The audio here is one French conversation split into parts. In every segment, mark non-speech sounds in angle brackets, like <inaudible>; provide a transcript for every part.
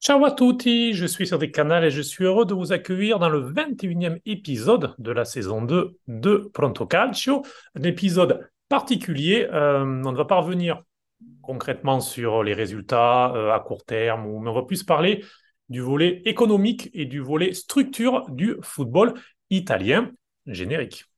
Ciao à tutti, je suis sur des canaux et je suis heureux de vous accueillir dans le 21e épisode de la saison 2 de Pronto Calcio, un épisode particulier. Euh, on ne va pas revenir concrètement sur les résultats euh, à court terme, mais on va plus parler du volet économique et du volet structure du football italien générique.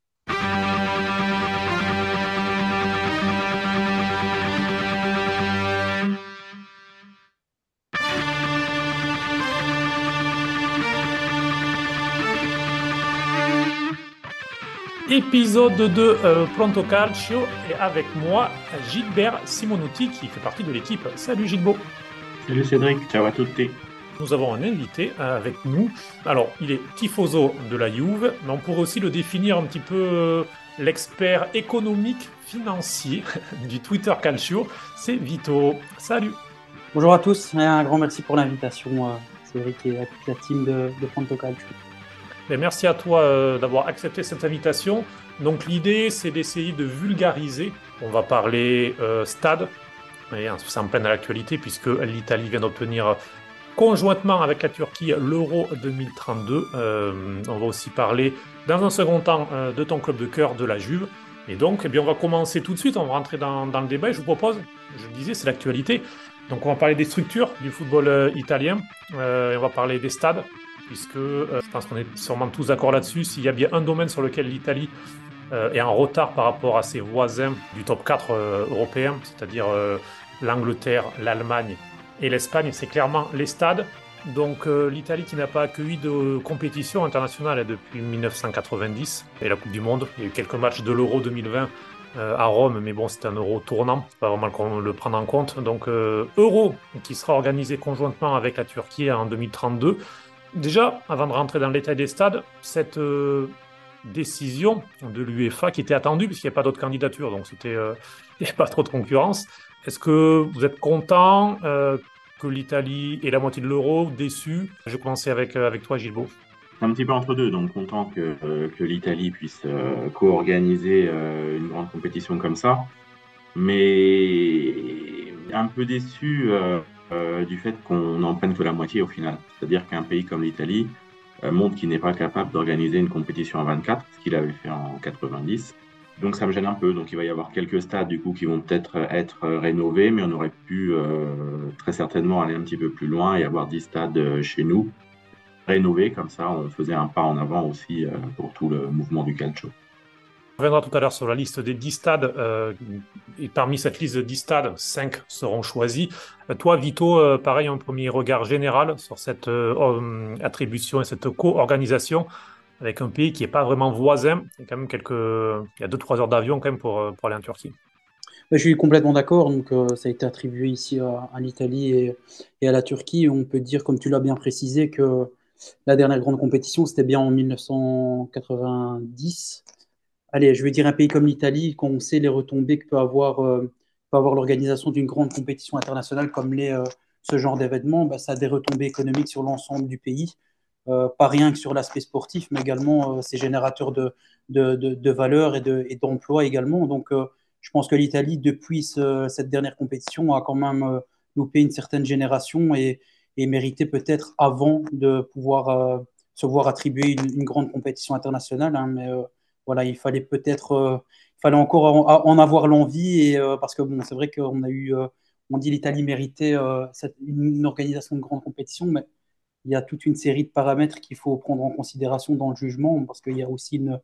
Épisode de euh, Pronto Calcio et avec moi Gilbert Simonuti qui fait partie de l'équipe. Salut Gilbo. Salut Cédric, ciao à tutti. Nous avons un invité euh, avec nous. Alors, il est tifoso de la Juve, mais on pourrait aussi le définir un petit peu euh, l'expert économique financier <laughs> du Twitter Calcio. C'est Vito. Salut. Bonjour à tous et un grand merci pour l'invitation, Cédric et à toute la team de, de Pronto Calcio merci à toi euh, d'avoir accepté cette invitation. Donc l'idée, c'est d'essayer de vulgariser. On va parler euh, stade, et c'est en pleine actualité puisque l'Italie vient d'obtenir conjointement avec la Turquie l'Euro 2032. Euh, on va aussi parler dans un second temps de ton club de cœur, de la Juve. Et donc, eh bien, on va commencer tout de suite, on va rentrer dans, le débat. je vous propose, je le disais, c'est l'actualité. Donc on va parler des structures du football italien, et on va parler des stades, puisque euh, je pense qu'on est sûrement tous d'accord là-dessus. S'il y a bien un domaine sur lequel l'Italie euh, est en retard par rapport à ses voisins du top 4 euh, européen, c'est-à-dire l'Angleterre, l'Allemagne et l'Espagne, c'est clairement les stades. Donc l'Italie qui n'a pas accueilli de compétition internationale depuis 1990 et la Coupe du Monde. Il y a eu quelques matchs de l'Euro 2020 à Rome, mais bon, c'est un euro tournant, pas vraiment qu'on le prendre en compte. Donc, euro qui sera organisé conjointement avec la Turquie en 2032. Déjà, avant de rentrer dans l'état des stades, cette euh, décision de l'UEFA qui était attendue, puisqu'il n'y a pas d'autres candidatures, donc c'était, euh, <laughs> il n'y pas trop de concurrence. Est-ce que vous êtes content euh, que l'Italie ait la moitié de l'euro, déçu? Je commencer avec, avec toi, Gilbo. Un petit peu entre deux, donc content que l'Italie puisse co-organiser une grande compétition comme ça, mais un peu déçu euh, du fait qu'on n'en prenne que la moitié au final. C'est-à-dire qu'un pays comme l'Italie euh, montre qu'il n'est pas capable d'organiser une compétition à 24, ce qu'il avait fait en 90. Donc ça me gêne un peu. Donc il va y avoir quelques stades du coup qui vont peut-être être rénovés, mais on aurait pu euh, très certainement aller un petit peu plus loin et avoir 10 stades chez nous rénovés. Comme ça, on faisait un pas en avant aussi pour tout le mouvement du calcio. Reviendra tout à l'heure sur la liste des 10 stades. Euh, et parmi cette liste de 10 stades, 5 seront choisis. Euh, toi, Vito, euh, pareil, un premier regard général sur cette attribution et cette co-organisation avec un pays qui n'est pas vraiment voisin. Il y a quand même quelques... Il y a 2-3 heures d'avion quand même pour, aller en Turquie. Je suis complètement d'accord. Donc, ça a été attribué ici à, l'Italie et, à la Turquie. On peut dire, comme tu l'as bien précisé, que la dernière grande compétition, c'était bien en 1990 allez, je veux dire un pays comme l'Italie, quand on sait les retombées que peut avoir, euh, avoir l'organisation d'une grande compétition internationale comme les, euh, ce genre d'événement, bah, ça a des retombées économiques sur l'ensemble du pays. Euh, pas rien que sur l'aspect sportif, mais également c'est générateur de, de, de, valeurs et d'emplois également. Donc, je pense que l'Italie, depuis cette dernière compétition, a quand même loupé une certaine génération et, et mérité peut-être avant de pouvoir se voir attribuer une, grande compétition internationale. Hein, mais voilà, il fallait peut-être, euh, encore en, avoir l'envie euh, parce que bon, c'est vrai qu'on a eu, euh, on dit l'Italie méritait une, organisation de grande compétition, mais il y a toute une série de paramètres qu'il faut prendre en considération dans le jugement parce qu'il y a aussi une,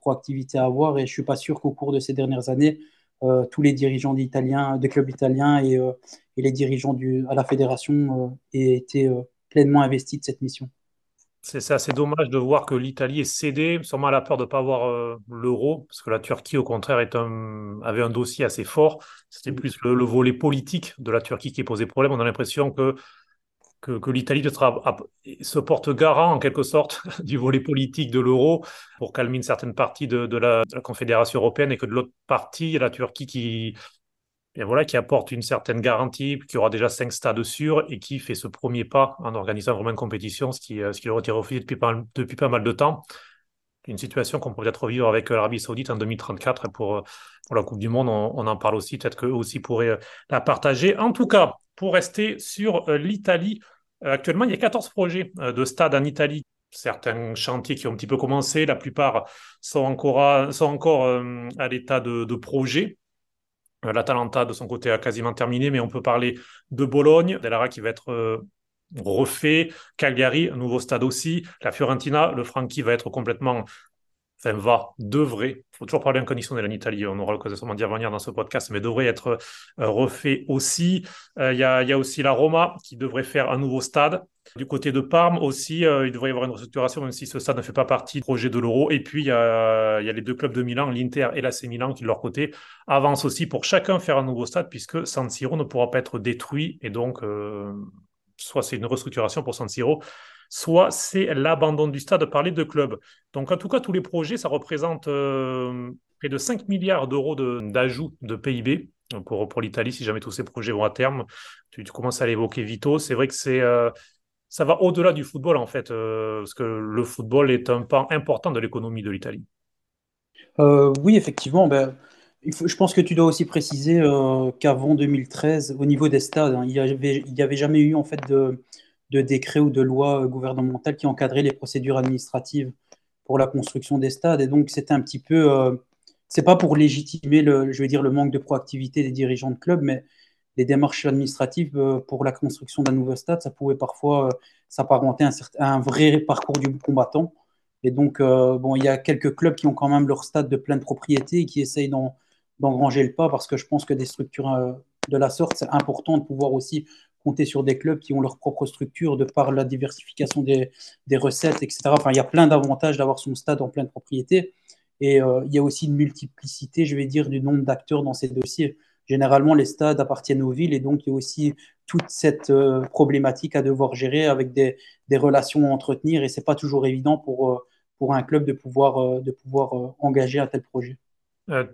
proactivité à avoir et je suis pas sûr qu'au cours de ces dernières années, tous les dirigeants d'Italiens, des clubs italiens et, les dirigeants à la fédération aient été pleinement investis de cette mission. C'est assez dommage de voir que l'Italie est cédée, sûrement à la peur de ne pas avoir euh, l'euro, parce que la Turquie, au contraire, est un, avait un dossier assez fort. C'était plus le, volet politique de la Turquie qui posait problème. On a l'impression que, que, l'Italie se porte garant, en quelque sorte, <laughs> du volet politique de l'euro pour calmer une certaine partie de, la, de la Confédération européenne et que de l'autre partie, la Turquie qui, et voilà, qui apporte une certaine garantie, qui aura déjà cinq stades sûrs et qui fait ce premier pas en organisant vraiment une compétition, ce qui, euh, ce qui le retire au fil depuis pas, mal de temps. Une situation qu'on pourrait peut-être vivre avec l'Arabie Saoudite en 2034 pour, pour la Coupe du Monde. On, en parle aussi, peut-être qu'eux aussi pourraient euh, la partager. En tout cas, pour rester sur euh, l'Italie, Actuellement, il y a 14 projets de stade en Italie certains chantiers qui ont un petit peu commencé, la plupart sont encore à, euh, l'état de, projet. Euh, L'Atalanta, de son côté, a quasiment terminé, mais on peut parler de Bologne, Delara qui va être euh, refait, Cagliari, un nouveau stade aussi, la Fiorentina, le Franchi va être complètement enfin va, devrait, il faut toujours parler en conditionnel en Italie, on aura l'occasion d'y revenir dans ce podcast, mais devrait être euh, refait aussi. Euh, il y, a, aussi la Roma qui devrait faire un nouveau stade. Du côté de Parme aussi, euh, il devrait y avoir une restructuration, même si ce stade ne fait pas partie du projet de l'Euro. Et puis, il y, a, les deux clubs de Milan, l'Inter et l'AC Milan, qui de leur côté avancent aussi pour chacun faire un nouveau stade, puisque San Siro ne pourra pas être détruit. Et donc, soit c'est une restructuration pour San Siro, soit c'est l'abandon du stade par les deux clubs. Donc en tout cas, tous les projets, ça représente euh, près de 5 milliards d'euros d'ajout de, PIB pour, pour l'Italie, si jamais tous ces projets vont à terme. Tu, commences à l'évoquer, Vito. C'est vrai que c'est... Euh, ça va au-delà du football, en fait, euh, parce que le football est un pan important de l'économie de l'Italie. oui, effectivement. Ben, je pense que tu dois aussi préciser qu'avant 2013, au niveau des stades, hein, il n'y avait, avait, jamais eu en fait de, de décrets ou de lois gouvernementales qui encadraient les procédures administratives pour la construction des stades. Et donc, c'était un petit peu. Euh, c'est pas pour légitimer le, je vais dire, le manque de proactivité des dirigeants de clubs, mais les démarches administratives euh, pour la construction d'un nouveau stade, ça pouvait parfois euh, s'apparenter à, un, vrai parcours du combattant. Et donc, bon, il y a quelques clubs qui ont quand même leur stade de pleine propriété et qui essayent d'engranger le pas parce que je pense que des structures de la sorte, c'est important de pouvoir aussi compter sur des clubs qui ont leur propre structure de par la diversification des, des recettes, etc. Enfin, il y a plein d'avantages d'avoir son stade en pleine propriété. Et euh, il y a aussi une multiplicité, je vais dire, du nombre d'acteurs dans ces dossiers. Généralement, les stades appartiennent aux villes et donc il y a aussi toute cette euh, problématique à devoir gérer avec des, des relations à entretenir et c'est pas toujours évident pour, euh, pour un club de pouvoir, de pouvoir engager un tel projet.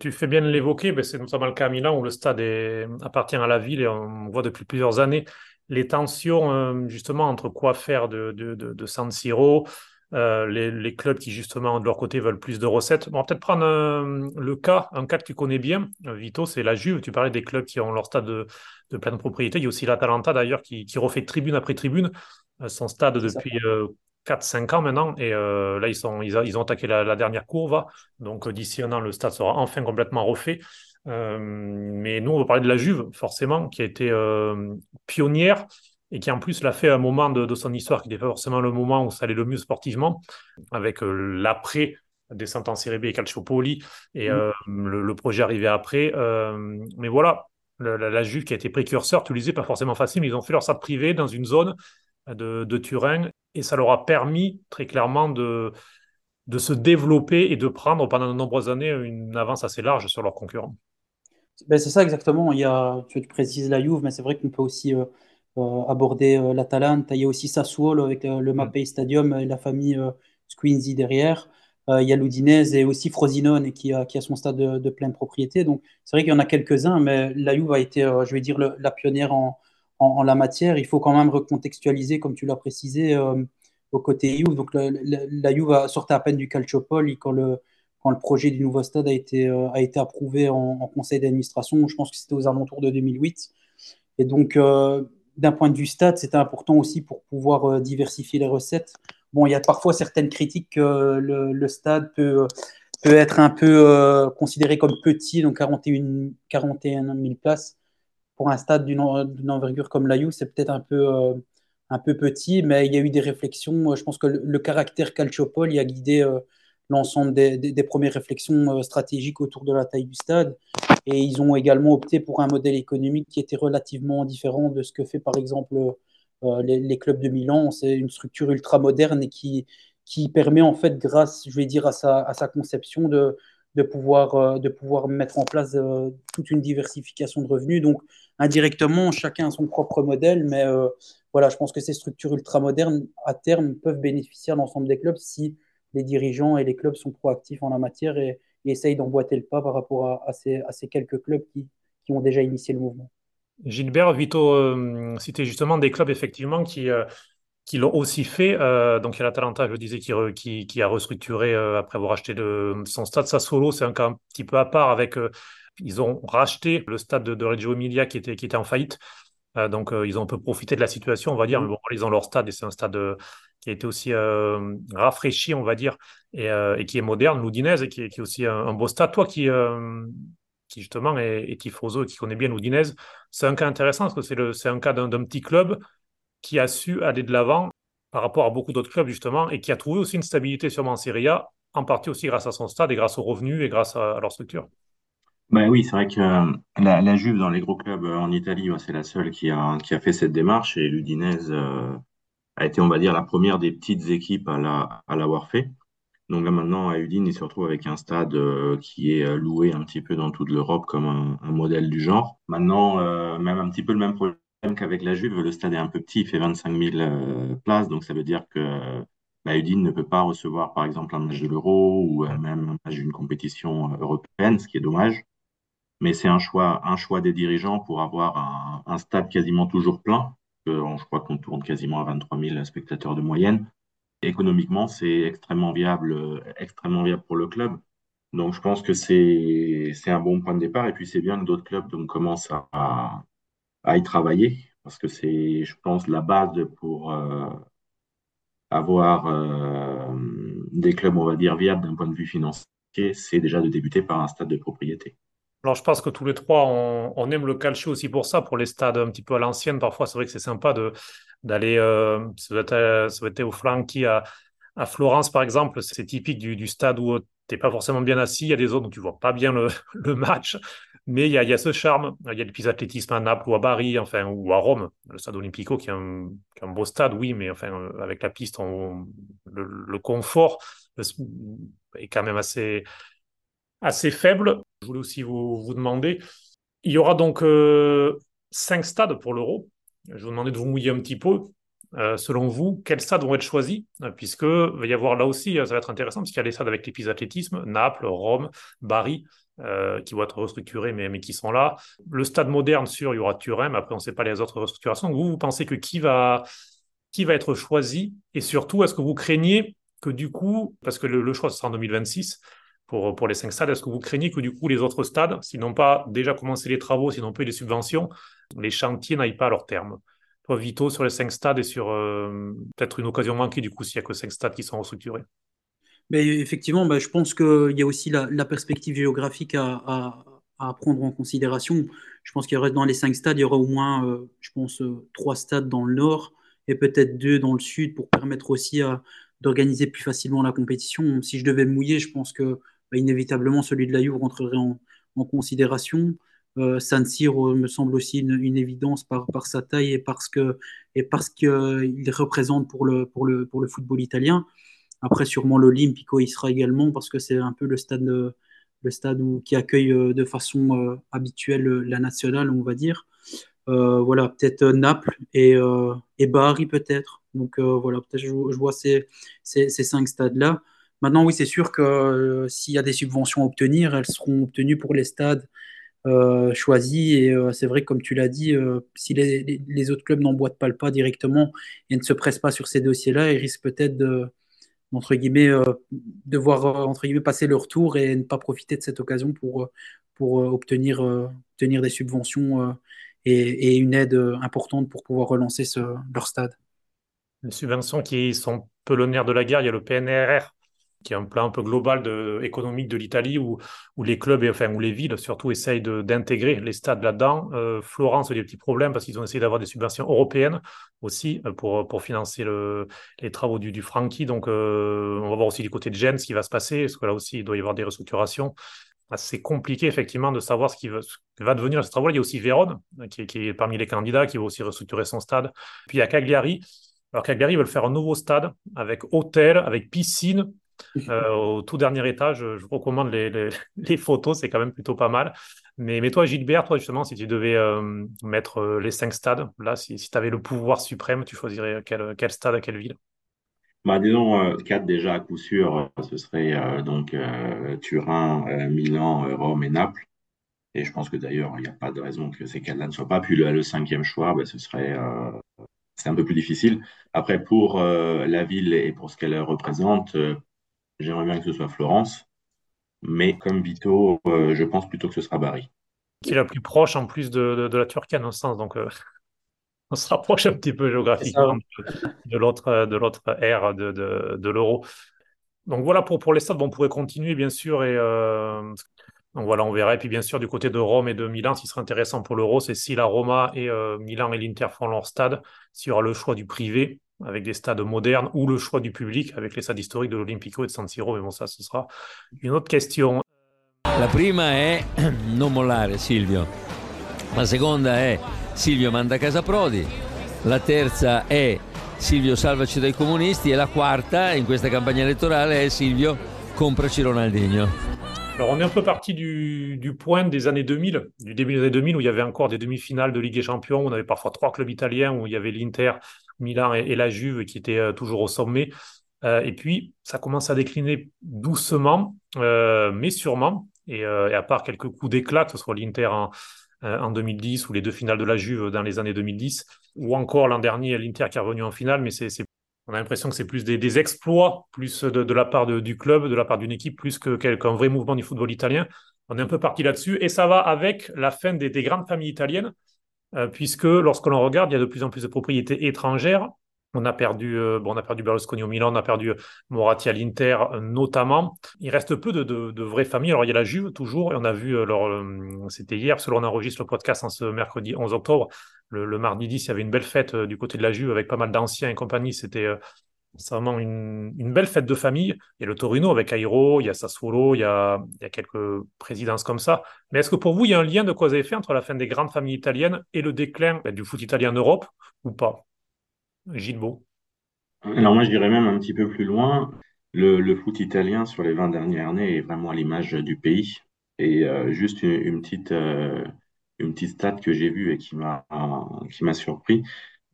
Tu fais bien de l'évoquer, c'est notamment le cas à Milan où le stade est, appartient à la ville et on voit depuis plusieurs années les tensions euh, justement entre quoi faire de, de, de, San Siro, euh, les, les, clubs qui justement de leur côté veulent plus de recettes. on va peut-être prendre euh, le cas, un cas que tu connais bien, Vito, c'est la Juve. Tu parlais des clubs qui ont leur stade de, de pleine propriété. Il y a aussi l'Atalanta d'ailleurs qui, qui, refait tribune après tribune son stade depuis 4-5 ans maintenant. Et là, ils, sont, ils, ils ont attaqué la, la dernière courbe. Donc d'ici un an, le stade sera enfin complètement refait. Euh, mais nous, on va parler de la Juve, forcément, qui a été euh, pionnière et qui en plus l'a fait à un moment de, son histoire qui n'était pas forcément le moment où ça allait le mieux sportivement, avec euh, l'après descente en Série B et Calciopoli, et mmh. le, projet arrivé après. mais voilà, la, Juve qui a été précurseur, tu le disais, pas forcément facile, mais ils ont fait leur stade privé dans une zone de, de, Turin, et ça leur a permis très clairement de, de se développer et de prendre pendant de nombreuses années une avance assez large sur leurs concurrents. Ben, c'est ça exactement. Il y a, tu, précises la Juve, mais c'est vrai qu'on peut aussi euh, euh, aborder euh, l'Atalanta. Il y a aussi Sassuolo avec le mm. Mapei Stadium et la famille Squinzi derrière. il y a l'Udinese et aussi Frosinone qui a, qui a son stade de, pleine propriété. Donc c'est vrai qu'il y en a quelques-uns, mais la Juve a été, je vais dire, la pionnière en, en, la matière. Il faut quand même recontextualiser, comme tu l'as précisé, au côté Juve. Donc la, sorti à peine du Calciopoli quand le quand le projet du nouveau stade a été, euh, approuvé en, conseil d'administration. Je pense que c'était aux alentours de 2008. Et donc, euh, d'un point de vue stade, c'était important aussi pour pouvoir euh, diversifier les recettes. Bon, il y a parfois certaines critiques que le, stade peut, être un peu considéré comme petit, donc 41, 41 000 places. Pour un stade d'une envergure comme l'Ayou, c'est peut-être un peu, un peu petit, mais il y a eu des réflexions. Je pense que le, caractère calciopole y a guidé l'ensemble des, premières réflexions euh, stratégiques autour de la taille du stade. Et ils ont également opté pour un modèle économique qui était relativement différent de ce que fait par exemple euh, les, clubs de Milan. C'est une structure ultra moderne et qui, qui permet en fait, grâce, je vais dire, à sa conception de, de, pouvoir, euh, de pouvoir mettre en place toute une diversification de revenus. Donc indirectement, chacun a son propre modèle, mais voilà, je pense que ces structures ultra modernes, à terme, peuvent bénéficier à l'ensemble des clubs si les dirigeants et les clubs sont proactifs en la matière et, essayent d'emboîter le pas par rapport à, ces, quelques clubs qui, ont déjà initié le mouvement. Gilbert, Vito euh, c'était justement des clubs effectivement qui, euh, qui l'ont aussi fait. Euh, donc il y a l'Atalanta, je le disais, qui, qui, a restructuré après avoir acheté son stade Sassuolo. C'est un cas un petit peu à part avec... ils ont racheté le stade de, Reggio Emilia qui était, qui était en faillite. donc, ils ont un peu profité de la situation, on va dire. Mais bon, ils ont leur stade et c'est un stade qui a été aussi rafraîchi, on va dire, et, qui est moderne, Loudinez, et qui, est aussi un, beau stade. Toi qui, qui justement est, est tifoso et qui connaît bien Loudinez, c'est un cas intéressant parce que c'est un cas d'un petit club qui a su aller de l'avant par rapport à beaucoup d'autres clubs, justement, et qui a trouvé aussi une stabilité sûrement en Serie A, en partie aussi grâce à son stade et grâce aux revenus et grâce à, leur structure. Ben oui, c'est vrai que euh, la, Juve dans les gros clubs euh, en Italie, c'est la seule qui a, qui a fait cette démarche et l'Udinese euh, a été, on va dire, la première des petites équipes à à l'avoir fait. Donc là maintenant, à Udine, il se retrouve avec un stade qui est loué un petit peu dans toute l'Europe comme un, modèle du genre. Maintenant, même un petit peu le même problème qu'avec la Juve, le stade est un peu petit, il fait 25 000 euh, places, donc ça veut dire que la Udine ne peut pas recevoir par exemple un match de l'Euro ou euh, même un match d'une compétition euh, européenne, ce qui est dommage. Mais c'est un choix, un choix des dirigeants pour avoir un, stade quasiment toujours plein. je crois qu'on tourne quasiment à 23 000 spectateurs de moyenne. économiquement, c'est extrêmement viable, extrêmement viable pour le club. Donc je pense que c'est un bon point de départ. Et puis c'est bien que d'autres clubs commencent à y travailler parce que c'est, je pense, la base pour euh, avoir euh, des clubs, on va dire, viables d'un point de vue financier, c'est déjà de débuter par un stade de propriété. Alors, je pense que tous les trois, on, aime le calcio aussi pour ça, pour les stades un petit peu à l'ancienne. Parfois, c'est vrai que c'est sympa d'aller, euh, ça, va être, au Franchi à, à Florence, par exemple. C'est typique du, du stade où tu n'es pas forcément bien assis. Il y a des zones où tu vois pas bien le, <laughs> match. Mais il y, a, ce charme. Il y a le athlétisme à Naples ou à Bari, enfin, ou à Rome, le stade Olimpico, qui est un, beau stade, oui, mais enfin, euh, avec la piste, le, confort est quand même assez, assez faible. Je voulais aussi vous, vous demander, il y aura donc euh, cinq stades pour l'Euro. Je vous demandais de vous mouiller un petit peu. Euh, selon vous, quels stades vont être choisis Puisque va y avoir là aussi, ça va être intéressant, parce qu'il y a des stades avec les athlétisme, Naples, Rome, Bari. Euh, qui vont être restructurés, mais, qui sont là. Le stade moderne, sûr, il y aura Turin, mais après, on ne sait pas les autres restructurations. Vous, vous pensez que qui va, qui va être choisi? Et surtout, est-ce que vous craignez que du coup, parce que le, choix sera en 2026 pour, pour les cinq stades, est-ce que vous craignez que du coup, les autres stades, s'ils n'ont pas déjà commencé les travaux, s'ils n'ont pas eu les subventions, les chantiers n'aillent pas à leur terme? Vito, sur les cinq stades et sur euh, peut-être une occasion manquée, du coup, s'il n'y a que cinq stades qui sont restructurés mais effectivement, bah, je pense qu'il y a aussi la, perspective géographique à, prendre en considération. Je pense qu'il y aurait dans les cinq stades, il y aura au moins, euh, je pense, euh, trois stades dans le nord et peut-être deux dans le sud pour permettre aussi d'organiser plus facilement la compétition. Si je devais mouiller, je pense que bah, inévitablement celui de la Juve rentrerait en, considération. Euh, San Siro me semble aussi une, évidence par, sa taille et parce que et parce qu'il représente pour le, pour, le, pour le football italien. Après, sûrement l'Olympico y sera également parce que c'est un peu le stade, le stade où, qui accueille euh, de façon euh, habituelle euh, la nationale, on va dire. voilà, peut-être Naples et, et Bari peut-être. Donc voilà, peut-être je, je, vois ces, ces, ces cinq stades-là. Maintenant, oui, c'est sûr que s'il y a des subventions à obtenir, elles seront obtenues pour les stades choisis. Et c'est vrai, comme tu l'as dit, si les, autres clubs n'emboîtent pas le pas directement et ne se pressent pas sur ces dossiers-là, ils risquent peut-être de, entre guillemets, euh, devoir euh, entre guillemets, passer leur tour et ne pas profiter de cette occasion pour, euh, pour obtenir, obtenir des subventions et, une aide importante pour pouvoir relancer ce, leur stade. Les subventions qui sont peu nerf de la guerre, il y a le PNRR qui est un plan un peu global de, économique de l'Italie où, où, les clubs, et, enfin où les villes surtout essayent d'intégrer les stades là-dedans. Euh, Florence a des petits problèmes parce qu'ils ont essayé d'avoir des subventions européennes aussi euh, pour, pour financer le, les travaux du, du. Donc euh, on va voir aussi du côté de Gênes ce qui va se passer, parce que là aussi il doit y avoir des restructurations. C'est compliqué effectivement de savoir ce qui va, va devenir ce travaux. Il y a aussi Vérone qui, qui, est parmi les candidats qui va aussi restructurer son stade. Puis il y a Cagliari. Alors Cagliari veulent faire un nouveau stade avec hôtel, avec piscine, euh, au tout dernier étage. Je, vous recommande <laughs> les, photos, c'est quand même plutôt pas mal. Mais, mais toi, Gilbert, toi justement, si tu devais euh, mettre euh, les cinq stades, là, si, si tu avais le pouvoir suprême, tu choisirais quel, quel stade à quelle ville? Bah, disons, quatre déjà à coup sûr, ce serait donc Turin, Milan, Rome et Naples. Et je pense que d'ailleurs, il n'y a pas de raison que ces quatre-là ne soient pas. Puis le, cinquième choix, bah, ce serait c'est un peu plus difficile. Après, pour la ville et pour ce qu'elle représente, J'aimerais bien que ce soit Florence, mais comme Vito, euh, je pense plutôt que ce sera Bari. Qui est la plus proche en plus de, de, la Turquie, en un sens. Donc, euh, <laughs> on se rapproche un petit peu géographiquement de, l'autre de l'autre ère de, de, l'euro. Donc voilà pour, pour les stades, on pourrait continuer bien sûr et donc voilà, on verra. Et puis bien sûr, du côté de Rome et de Milan, ce qui serait intéressant pour l'Euro, c'est si la Roma et euh, Milan et l'Inter font leur stade, s'il y aura le choix du privé avec des stades modernes ou le choix du public avec les stades historiques de l'Olimpico et de San Siro. Mais bon, ça, ce sera une autre question. La prima è <clears throat> non mollare Silvio. La seconda è Silvio manda a casa Prodi. La terza è Silvio salvaci dai comunisti. E la quarta in questa campagna elettorale è Silvio compraci Ronaldinho. Alors, on est un peu parti du, point des années 2000, du début des années 2000, où il y avait encore des demi-finales de Ligue des Champions. Où on avait parfois trois clubs italiens, où il y avait l'Inter, Milan et, la Juve qui étaient euh, toujours au sommet. Euh, et puis, ça commence à décliner doucement, euh, mais sûrement. Et, à part quelques coups d'éclat, que ce soit l'Inter en, en 2010 ou les deux finales de la Juve dans les années 2010, ou encore l'an dernier l'Inter qui est revenu en finale, mais c'est on a l'impression que c'est plus des, exploits, plus de, la part du club, de la part d'une équipe, plus qu'un vrai mouvement du football italien. On est un peu parti là-dessus. Et ça va avec la fin des, grandes familles italiennes, puisque lorsque l'on regarde, il y a de plus en plus de propriétés étrangères. On a perdu, euh, bon, on a Berlusconi au Milan, on a perdu Moratti à l'Inter notamment. Il reste peu de, vraies familles. Alors il y a la Juve toujours, et on a vu, euh, c'était hier, selon on enregistre le podcast en ce mercredi 11 octobre, le, mardi 10, il y avait une belle fête euh, du côté de la Juve avec pas mal d'anciens et compagnie. C'était euh, vraiment une, belle fête de famille. Il y a le Torino avec Cairo, il y a Sassuolo, il y a, quelques présidences comme ça. Mais est-ce que pour vous, il y a un lien de cause à effet entre la fin des grandes familles italiennes et le déclin ben, du foot italien en Europe ou pas? Gilles Beau Alors moi, je dirais même un petit peu plus loin. Le, foot italien sur les 20 dernières années est vraiment à l'image du pays. Et euh, juste une, petite, une petite stat que j'ai vue et qui m'a qui m'a surpris.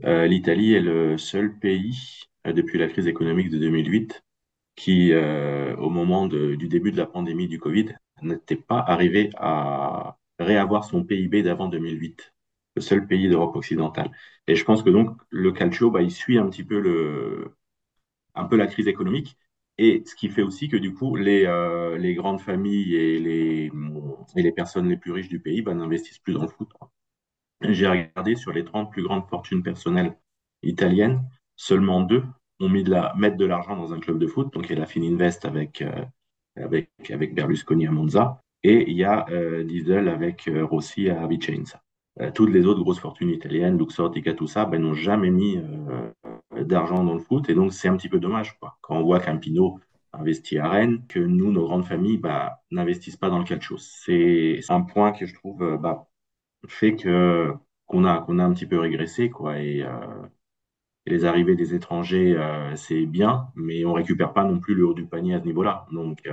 Euh, L'Italie est le seul pays euh, depuis la crise économique de 2008 qui, euh, au moment du début de la pandémie du Covid, n'était pas arrivé à réavoir son PIB d'avant 2008, le seul pays d'Europe occidentale. Et je pense que donc le calcio, bah, il suit un petit peu le, un peu la crise économique. Et ce qui fait aussi que du coup, les, euh, les grandes familles et les, et les personnes les plus riches du pays bah, n'investissent plus dans le foot. J'ai regardé sur les 30 plus grandes fortunes personnelles italiennes, seulement deux ont mis de la, mettre de l'argent dans un club de foot. Donc il y a la Fininvest avec, euh, avec, avec Berlusconi à Monza et il y a euh, Diesel avec euh, Rossi à Vicenza. toutes les autres grosses fortunes italiennes, Luxottica, tout ça, ben, n'ont jamais mis d'argent dans le foot. Et donc, c'est un petit peu dommage. Quoi. Quand on voit qu'un Pinot investit à Rennes, que nous, nos grandes familles, bah, n'investissent pas dans le calcio. C'est un point que je trouve bah, fait qu'on a, a un petit peu régressé. Quoi, et, les arrivées des étrangers, euh, c'est bien, mais on récupère pas non plus le haut du panier à ce niveau-là. Donc,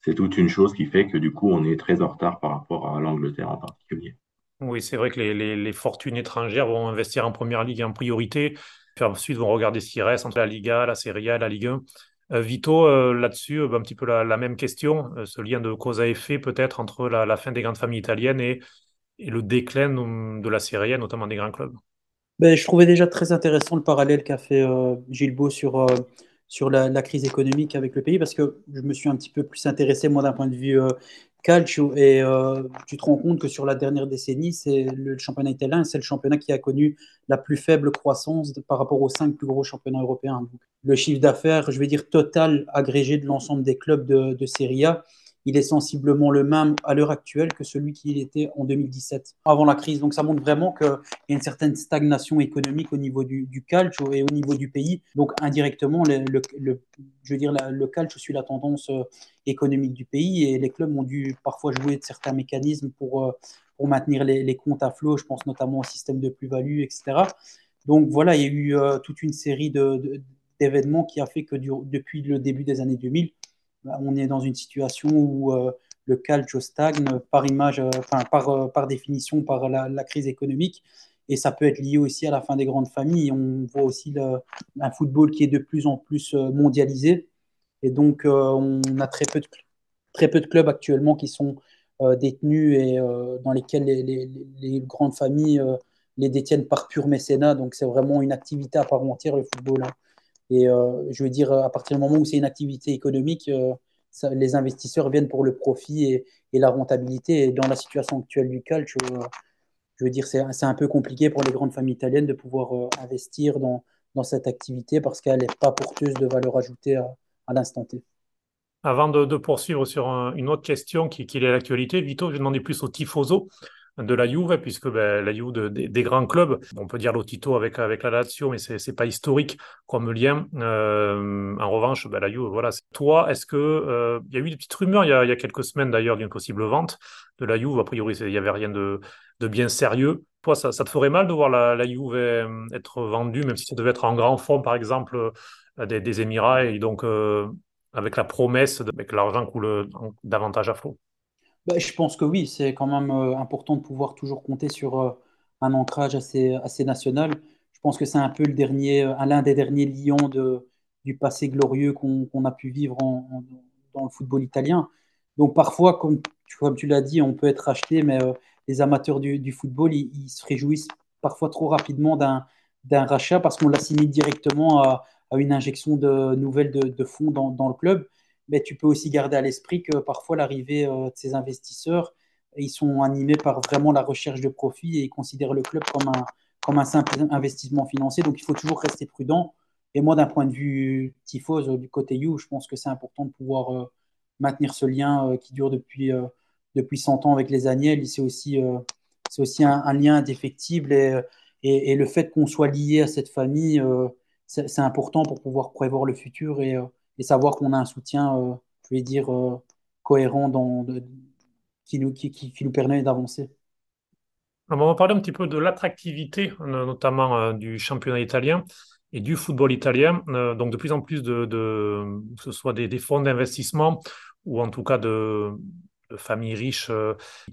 c'est toute une chose qui fait que du coup, on est très en retard par rapport à l'Angleterre en particulier. Oui, c'est vrai que les, fortunes étrangères vont investir en première ligue en priorité, puis ensuite vont regarder ce qui reste entre la Liga, la Serie A, la Ligue 1. Euh, Vito, euh, là-dessus, euh, un petit peu la, même question, ce lien de cause à effet peut-être entre la, fin des grandes familles italiennes et, le déclin de la Serie A, notamment des grands clubs. Ben, je trouvais déjà très intéressant le parallèle qu'a fait Gilles Beau sur, sur la, crise économique avec le pays, parce que je me suis un petit peu plus intéressé, moi, d'un point de vue calcio. Et euh, tu te rends compte que sur la dernière décennie, c'est le championnat italien, c'est le championnat qui a connu la plus faible croissance par rapport aux cinq plus gros championnats européens. le chiffre d'affaires, je vais dire total agrégé de l'ensemble des clubs de, de Serie A, il est sensiblement le même à l'heure actuelle que celui qu'il était en 2017, avant la crise. Donc ça montre vraiment qu'il y a une certaine stagnation économique au niveau du, du, et au niveau du pays. Donc indirectement, le, le suit la tendance euh, économique du pays et les clubs ont dû parfois jouer de certains mécanismes pour, euh, maintenir les, comptes à flot. Je pense notamment au système de plus-value, etc. Donc voilà, il y a eu euh, toute une série d'événements qui a fait que depuis le début des années 2000, bah, on est dans une situation où euh, le calcio stagne par image, euh, enfin par, euh, par définition par la, crise économique. Et ça peut être lié aussi à la fin des grandes familles. On voit aussi un football qui est de plus en plus mondialisé. Et donc, on a très peu, de, très peu de clubs actuellement qui sont détenus et dans lesquels les, les grandes familles les détiennent par pur mécénat. Donc, c'est vraiment une activité à part entière, le football. Hein. Et euh, je veux dire, à partir du moment où c'est une activité économique, euh, les investisseurs viennent pour le profit et, la rentabilité. Et dans la situation actuelle du calcio, je, je veux dire, c'est un peu compliqué pour les grandes familles italiennes de pouvoir investir dans, cette activité parce qu'elle n'est pas porteuse de valeur ajoutée à, l'instant T. Avant de, poursuivre sur une autre question qui, qui est l'actualité, Vito, je demandais plus au tifoso de la Juve, puisque ben, la Juve des grands clubs, on peut dire l'Otito avec, avec la Lazio, mais c'est n'est pas historique comme lien. Euh, en revanche, ben, la Juve, voilà. Toi, est-ce que euh, il y a eu des petites rumeurs il y a, quelques semaines d'ailleurs d'une possible vente de la Juve. A priori, il n'y avait rien de, bien sérieux. Toi, ça, te ferait mal de voir la, la Juve euh, être vendue, même si ça devait être en grand fond, par exemple, des, des Émirats, et donc avec la promesse de, que l'argent coule davantage à flot? Bah, je pense que oui, c'est quand même euh, important de pouvoir toujours compter sur euh, un ancrage assez, national. Je pense que c'est un peu le dernier, euh, l'un des derniers lions du passé glorieux qu'on a pu vivre dans le football italien. Donc parfois, comme, tu l'as dit, on peut être acheté, mais les amateurs du, football, ils, se réjouissent parfois trop rapidement d'un rachat parce qu'on l'assimile directement à, une injection de nouvelles de, fonds dans, le club mais tu peux aussi garder à l'esprit que parfois l'arrivée euh, de ces investisseurs, ils sont animés par vraiment la recherche de profit et ils considèrent le club comme un, comme un simple investissement financier. Donc il faut toujours rester prudent. Et moi, d'un point de vue tifose du côté You, je pense que c'est important de pouvoir euh, maintenir ce lien euh, qui dure depuis, depuis 100 ans avec les Agnelles. C'est aussi, aussi un, lien indéfectible et, et, le fait qu'on soit lié à cette famille, c'est important pour pouvoir prévoir le futur et savoir qu'on a un soutien, euh, je vais dire, euh, cohérent qui, nous, permet d'avancer. On va parler un petit peu de l'attractivité, notamment euh, du championnat italien et du football italien. donc, de plus en plus de, que ce soit des, fonds d'investissement ou en tout cas de familles riches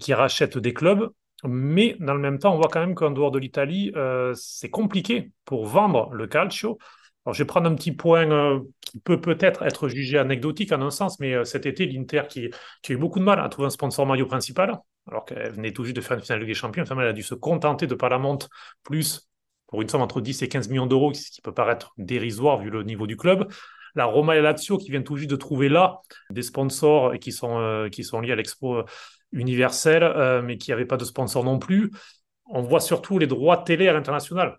qui rachètent des clubs. Mais dans le même temps, on voit quand même qu'en dehors de l'Italie, c'est compliqué pour vendre le calcio je vais prendre un petit point euh, qui peut peut-être être jugé anecdotique en un sens, mais euh, cet été, l'Inter qui, a eu beaucoup de mal à trouver un sponsor maillot principal, alors qu'elle venait tout juste de faire une finale de Ligue des Champions, elle a dû se contenter de Paramount plus pour une somme entre 10 et 15 millions d'euros, ce qui peut paraître dérisoire vu le niveau du club. La Roma et Lazio qui viennent tout juste de trouver là des sponsors qui sont, euh, qui sont liés à l'expo universelle, mais qui n'avaient pas de sponsor non plus. On voit surtout les droits télé à l'international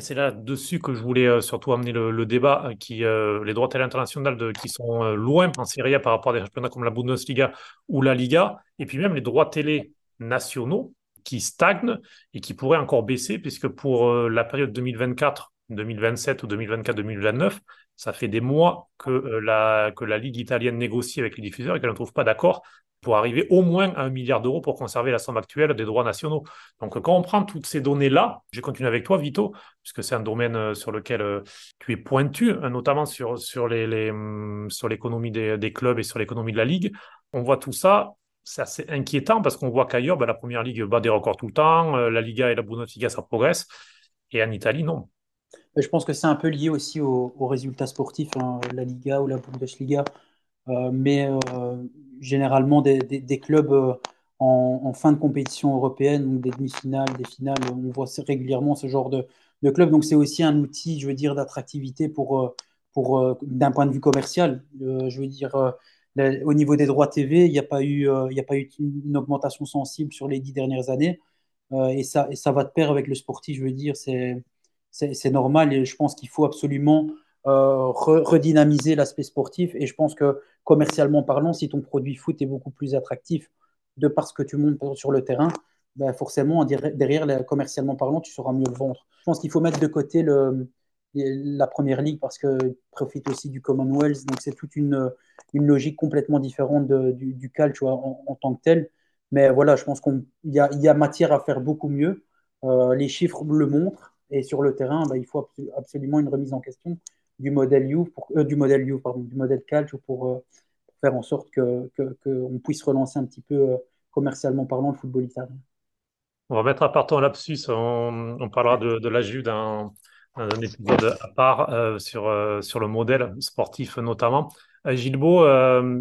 c'est là-dessus que je voulais euh, surtout amener le, débat, euh, qui, euh, les droits télé internationaux de, qui sont loin en Serie par rapport à des championnats comme la Bundesliga ou la Liga, et puis même les droits télé nationaux qui stagnent et qui pourraient encore baisser, puisque pour la période 2024, 2027 ou 2024-2029, ça fait des mois que la Ligue italienne négocie avec les diffuseurs et qu'elle ne trouve pas d'accord pour arriver au moins à un milliard d'euros pour conserver la somme actuelle des droits nationaux. Donc, quand on prend toutes ces données-là, je continue avec toi, Vito, puisque c'est un domaine euh, sur lequel euh, tu es pointu, hein, notamment sur, hum, l'économie des, clubs et sur l'économie de la Ligue. On voit tout ça, c'est assez inquiétant parce qu'on voit qu'ailleurs, bah, la première ligue bat des records tout le temps, euh, la Liga et la Bundesliga, ça progresse, et en Italie, non. Je pense que c'est un peu lié aussi aux, résultats sportifs, hein, la Liga ou la Bundesliga. Mais généralement des, clubs euh, en, fin de compétition européenne, donc des demi-finales, des finales, on voit régulièrement ce genre de, de clubs. Donc c'est aussi un outil, je veux dire, d'attractivité pour, euh, pour euh, d'un point de vue commercial. je veux dire, au niveau des droits TV, il n'y a pas eu, il n'y a pas eu une augmentation sensible sur les dix dernières années. et, ça, et ça va de pair avec le sportif, je veux dire, c'est, normal et je pense qu'il faut absolument redynamiser l'aspect sportif. Et je pense que commercialement parlant, si ton produit foot est beaucoup plus attractif de parce que tu montes sur le terrain, ben forcément, derrière, commercialement parlant, tu sauras mieux le vendre. Je pense qu'il faut mettre de côté la première ligue parce qu'il profite aussi du Commonwealth. Donc, c'est toute une, logique complètement différente du, du en, tant que tel. Mais voilà, je pense qu'il y a, y a matière à faire beaucoup mieux. Euh, les chiffres le montrent. Et sur le terrain, ben, il faut absolument une remise en question du modèle U, pour, euh, du modèle U, pardon, du modèle pour, euh, faire en sorte que qu'on puisse relancer un petit peu euh, commercialement parlant le football italien. On va mettre à part ton lapsus, on, parlera de, de la Juve dans, un épisode à part sur, sur le modèle sportif notamment. Gilbo,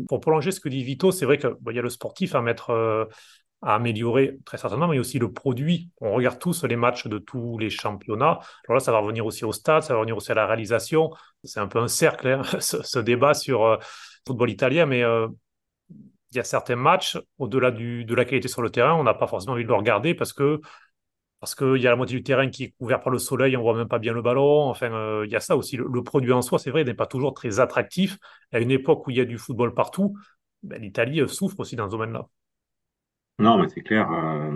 pour prolonger ce que dit Vito, c'est vrai qu'il y a le sportif à mettre à améliorer très certainement, mais aussi le produit. On regarde tous les matchs de tous les championnats. Alors là, ça va revenir aussi au stade, ça va revenir aussi à la réalisation. C'est un peu un cercle, hein, <laughs> ce, débat sur euh, football italien, mais euh, il y a certains matchs, au-delà de la qualité sur le terrain, on n'a pas forcément envie de le regarder parce que parce qu'il y a la moitié du terrain qui est couvert par le soleil, on voit même pas bien le ballon. Enfin, euh, il y a ça aussi. Le, produit en soi, c'est vrai, n'est pas toujours très attractif. À une époque où il y a du football partout, ben, l'Italie euh, souffre aussi dans ce domaine-là. Non, mais c'est clair. Euh,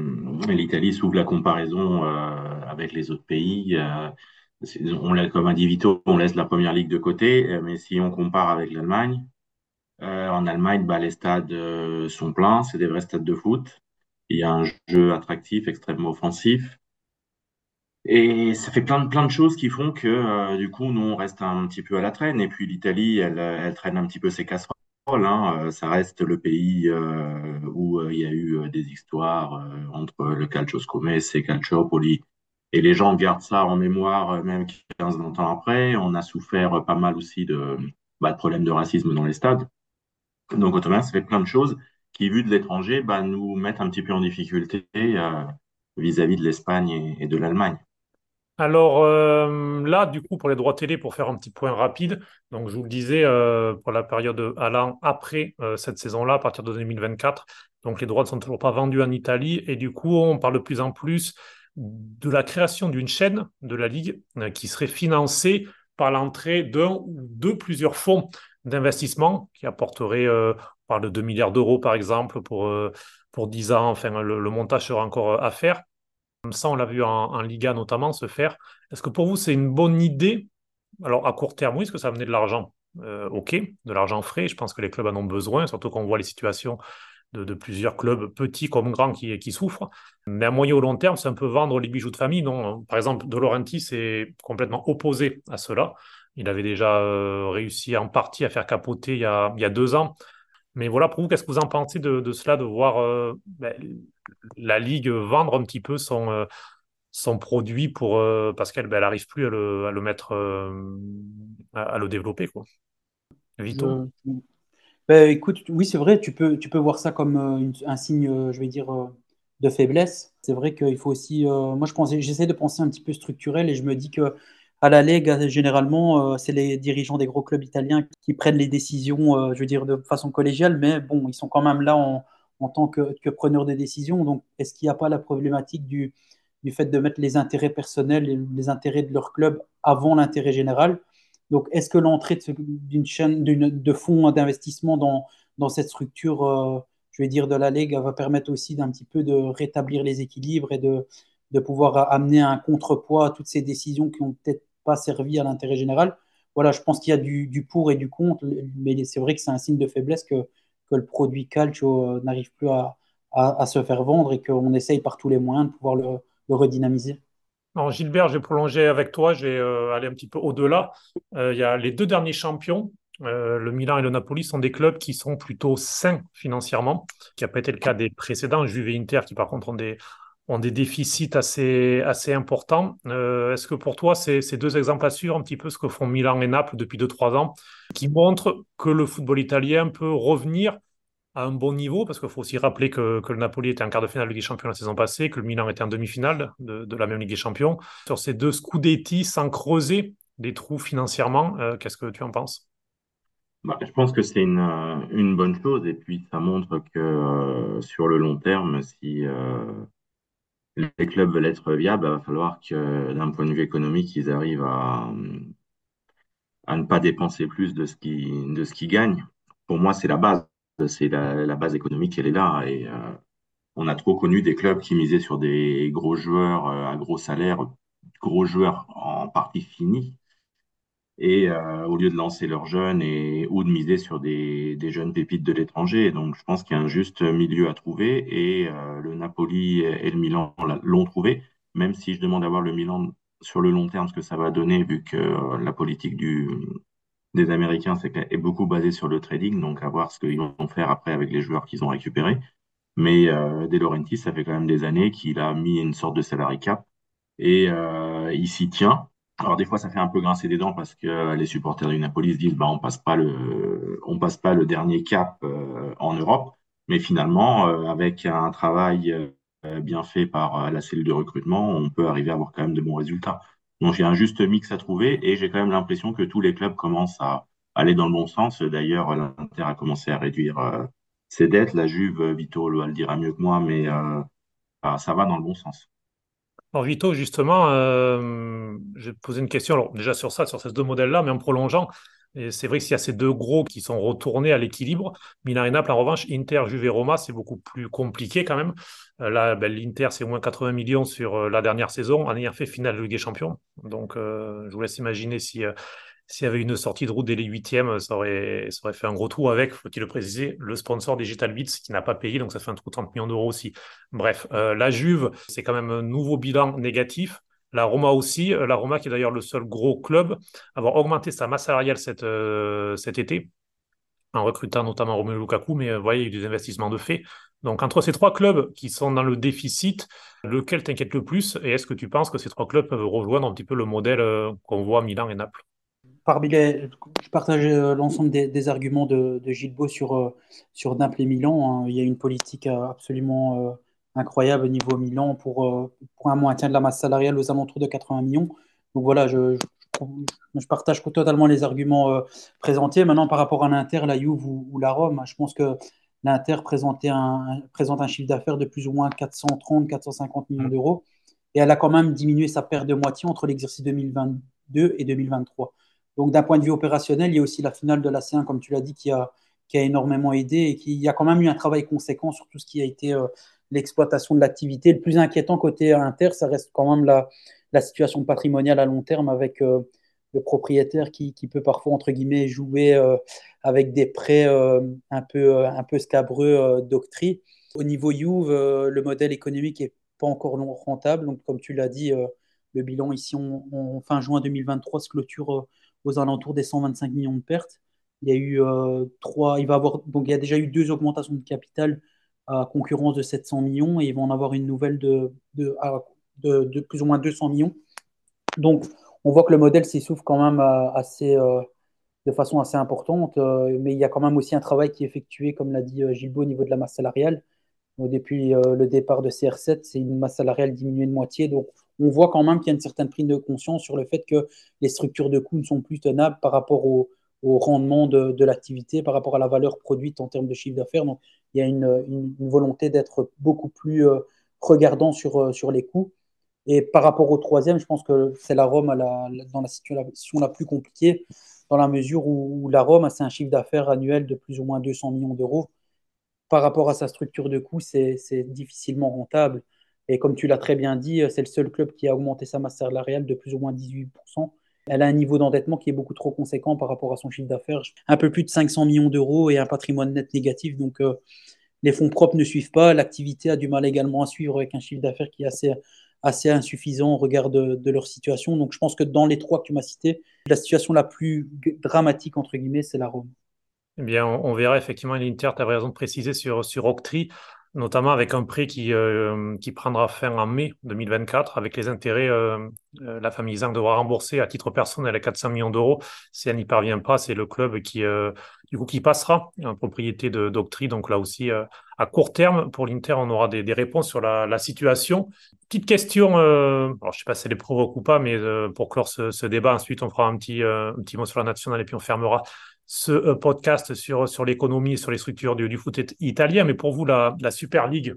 L'Italie souffre la comparaison avec les autres pays. on laisse comme individu, on laisse la première ligue de côté, mais si on compare avec l'Allemagne, en Allemagne, bah, les stades sont pleins, c'est des vrais stades de foot. Il y a un jeu attractif, extrêmement offensif. Et ça fait plein de, plein de choses qui font que, euh, du coup, nous, on reste un petit peu à la traîne. Et puis, l'Italie, elle, elle traîne un petit peu ses casseroles. Euh, ça reste le pays euh, où il y a eu des histoires entre le calcio scomesse et calciopoli. Et les gens gardent ça en mémoire, même 15 ans après. On a souffert pas mal aussi de, bah, problèmes de racisme dans les stades. Donc, automatiquement, ça fait plein de choses qui, vu de l'étranger, bah, nous mettent un petit peu en difficulté euh, vis-à-vis de l'Espagne et, de l'Allemagne. Alors euh, là, du coup, pour les droits télé, pour faire un petit point rapide, donc je vous le disais, euh, pour la période allant après cette saison-là, à partir de 2024, donc les droits ne sont toujours pas vendus en Italie, et du coup, on parle de plus en plus de la création d'une chaîne de la Ligue qui serait financée par l'entrée d'un ou de plusieurs fonds d'investissement qui apporteraient parle de 2 milliards d'euros, par exemple, pour, euh, pour 10 ans. Enfin, le, montage sera encore euh, à faire. Ça, on l'a vu en, Liga notamment se faire. Est-ce que pour vous, c'est une bonne idée? Alors, à court terme, oui, est-ce que ça va amener de l'argent euh, Ok, de l'argent frais. Je pense que les clubs en ont besoin, surtout quand on voit les situations de, plusieurs clubs, petits comme grands, qui, souffrent. Mais à moyen ou long terme, c'est un peu vendre les bijoux de famille. Non? Par exemple, De Laurentiis est complètement opposé à cela. Il avait déjà réussi en partie à faire capoter il y a, il y a deux ans mais voilà, pour vous, qu'est-ce que vous en pensez de, cela, de voir euh, ben, la Ligue vendre un petit peu son, euh, son produit pour, euh, parce qu'elle n'arrive ben, plus à le, à le mettre, à, le développer quoi. Vito ben, Écoute, oui, c'est vrai, tu peux, tu peux voir ça comme un signe, je vais dire, de faiblesse. C'est vrai qu'il faut aussi. moi, je j'essaie de penser un petit peu structurel et je me dis que à la Ligue, généralement, euh, c'est les dirigeants des gros clubs italiens qui prennent les décisions, euh, je veux dire, de façon collégiale, mais bon, ils sont quand même là en, tant que, preneurs de décisions. Donc, est-ce qu'il n'y a pas la problématique du, du fait de mettre les intérêts personnels et les intérêts de leur club avant l'intérêt général? Donc, est-ce que l'entrée d'une chaîne de fonds d'investissement dans, dans cette structure, euh, je vais dire, de la Ligue va permettre aussi d'un petit peu de rétablir les équilibres et de, de pouvoir amener un contrepoids à toutes ces décisions qui ont peut-être pas servi à l'intérêt général? Voilà, je pense qu'il y a du, pour et du contre, mais c'est vrai que c'est un signe de faiblesse que, que le produit Calcio euh, n'arrive plus à, se faire vendre et qu'on essaye par tous les moyens de pouvoir le, redynamiser. Gilbert, je vais avec toi, je vais euh, aller un petit peu au-delà. Euh, il y a les deux derniers champions, le Milan et le Napoli, sont des clubs qui sont plutôt sains financièrement, qui n'a pas été le cas des précédents, Juve et Inter, qui par contre ont des, ont des déficits assez, assez importants. Euh, est-ce que pour toi, ces, ces deux exemples assurent un petit peu ce que font Milan et Naples depuis 2-3 ans, qui montrent que le football italien peut revenir à un bon niveau, parce qu'il faut aussi rappeler que, que, le Napoli était en quart de finale de Ligue des Champions la saison passée, que le Milan était en demi-finale de, de, la même Ligue des Champions. Sur ces deux Scudetti, sans creuser des trous financièrement, euh, qu'est-ce que tu en penses? Bah, je pense que c'est une, une, bonne chose et puis ça montre que euh, sur le long terme, si les clubs veulent être viables, il va falloir que d'un point de vue économique, ils arrivent à, à ne pas dépenser plus de ce qu'ils de ce qu'ils gagnent. Pour moi, c'est la base. C'est la, base économique, elle est là. Et euh, on a trop connu des clubs qui misaient sur des gros joueurs euh, à gros salaires, gros joueurs en partie finis, et euh, au lieu de lancer leurs jeunes et ou de miser sur des, des jeunes pépites de l'étranger. Donc je pense qu'il y a un juste milieu à trouver et Napoli et le Milan l'ont trouvé, même si je demande à voir le Milan sur le long terme ce que ça va donner vu que euh, la politique des Américains est beaucoup basée sur le trading, donc à voir ce qu'ils vont faire après avec les joueurs qu'ils ont récupérés. Mais euh, De Laurentiis, ça fait quand même des années qu'il a mis une sorte de salary cap et euh, il s'y tient. Alors des fois, ça fait un peu grincer des dents parce que les supporters du Napoli se disent bah on passe pas on passe pas le dernier cap euh, en Europe, mais finalement euh, avec un travail euh, bien fait par la cellule de recrutement, on peut arriver à avoir quand même de bons résultats. Donc j'ai un juste mix à trouver et j'ai quand même l'impression que tous les clubs commencent à aller dans le bon sens. D'ailleurs, l'Inter a commencé à réduire ses dettes. La Juve, Vito le dira mieux que moi, mais bah, ça va dans le bon sens. Alors Vito, justement, euh, te poser une question. Alors déjà sur ça, sur ces deux modèles-là, mais en prolongeant, et c'est vrai que s'il y a ces deux gros qui sont retournés à l'équilibre, Milan et Naples, en revanche, Inter, Juve et Roma, c'est beaucoup plus compliqué quand même. Euh, là, ben, l'Inter, c'est moins 80 millions sur euh, la dernière saison, en ayant fait finale de Ligue des Champions. Donc, je vous laisse imaginer si s'il y avait une sortie de route dès les huitièmes, ça aurait, ça aurait fait un gros trou avec, faut-il le préciser, le sponsor Digital Beats qui n'a pas payé, donc ça fait un trou de 30 millions d'euros aussi. Bref, euh, la Juve, c'est quand même un nouveau bilan négatif. La Roma aussi, euh, la Roma qui est d'ailleurs le seul gros club à avoir augmenté sa masse salariale cet, euh, cet été, en recrutant notamment Romelu Lukaku, mais vous voyez, il y a eu des investissements de fait. Donc entre ces trois clubs qui sont dans le déficit, lequel t'inquiète le plus Et est-ce que tu penses que ces trois clubs peuvent rejoindre un petit peu le modèle qu'on voit à Milan et Naples? Parmi les, je partage euh, l'ensemble des, arguments de, de Gilles sur, euh, sur Naples et Milan. Hein. Il y a une politique euh, absolument incroyable au niveau Milan pour, pour un maintien de la masse salariale aux alentours de 80 millions. Donc voilà, je, je, partage totalement les arguments présentés. Maintenant, par rapport à l'Inter, la Juve ou, la Rome, je pense que l'Inter présente un, présente un chiffre d'affaires de plus ou moins 430-450 millions d'euros. Et elle a quand même diminué sa perte de moitié entre l'exercice 2022 et 2023. Donc, d'un point de vue opérationnel, il y a aussi la finale de la C1, comme tu l'as dit, qui a, qui a énormément aidé et qui y a quand même eu un travail conséquent sur tout ce qui a été euh, l'exploitation de l'activité. Le plus inquiétant côté Inter, ça reste quand même la, la situation patrimoniale à long terme avec euh, le propriétaire qui, qui, peut parfois, entre guillemets, jouer euh, avec des prêts un, peu, un peu scabreux d'octrine. Au niveau Juve, le modèle économique n'est pas encore rentable. Donc, comme tu l'as dit, le bilan ici, en fin juin 2023 se clôture aux alentours des 125 millions de pertes. Il y a eu euh, trois, il va avoir, donc il y a déjà eu deux augmentations de capital à concurrence de 700 millions et ils vont en avoir une nouvelle de, de, plus ou moins 200 millions. Donc, on voit que le modèle s'essouffle quand même euh, assez, euh, de façon assez importante, mais il y a quand même aussi un travail qui est effectué, comme l'a dit Gilbo, au niveau de la masse salariale. depuis le départ de CR7, c'est une masse salariale diminuée de moitié. Donc, on voit quand même qu'il y a une certaine prise de conscience sur le fait que les structures de coûts ne sont plus tenables par rapport au, rendement de, l'activité, par rapport à la valeur produite en termes de chiffre d'affaires. Donc, il y a une, volonté d'être beaucoup plus euh, regardant sur, euh, sur les coûts. Et par rapport au troisième, je pense que c'est la Rome dans la situation la plus compliquée, dans la mesure où, la Rome, c'est un chiffre d'affaires annuel de plus ou moins 200 millions d'euros. Par rapport à sa structure de coûts, c'est difficilement rentable. Et comme tu l'as très bien dit, c'est le seul club qui a augmenté sa masse salariale de plus ou moins 18%. Elle a un niveau d'endettement qui est beaucoup trop conséquent par rapport à son chiffre d'affaires, un peu plus de 500 millions d'euros et un patrimoine net négatif. Donc euh, les fonds propres ne suivent pas, l'activité a du mal également à suivre avec un chiffre d'affaires qui est assez, assez insuffisant au regard de, leur situation. Donc je pense que dans les trois que tu m'as cités, la situation la plus dramatique, entre guillemets, c'est la Rome. Eh bien, on, verra effectivement l'Inter, tu as raison de préciser sur, sur Octree notamment avec un prêt qui, euh, qui prendra fin en mai 2024, avec les intérêts, euh, euh, la famille Zang devra rembourser à titre personnel à 400 millions d'euros. Si elle n'y parvient pas, c'est le club qui, du coup, qui passera en propriété de Doctri. Donc là aussi, à court terme, pour l'Inter, on aura des, des, réponses sur la, la situation. Petite question, alors je ne sais pas si elle est provoque ou pas, mais pour clore ce, ce, débat, ensuite on fera un petit, un petit mot sur la nationale et puis on fermera ce euh, podcast sur, sur l'économie et sur les structures du, du, foot italien. Mais pour vous, la, la Super League,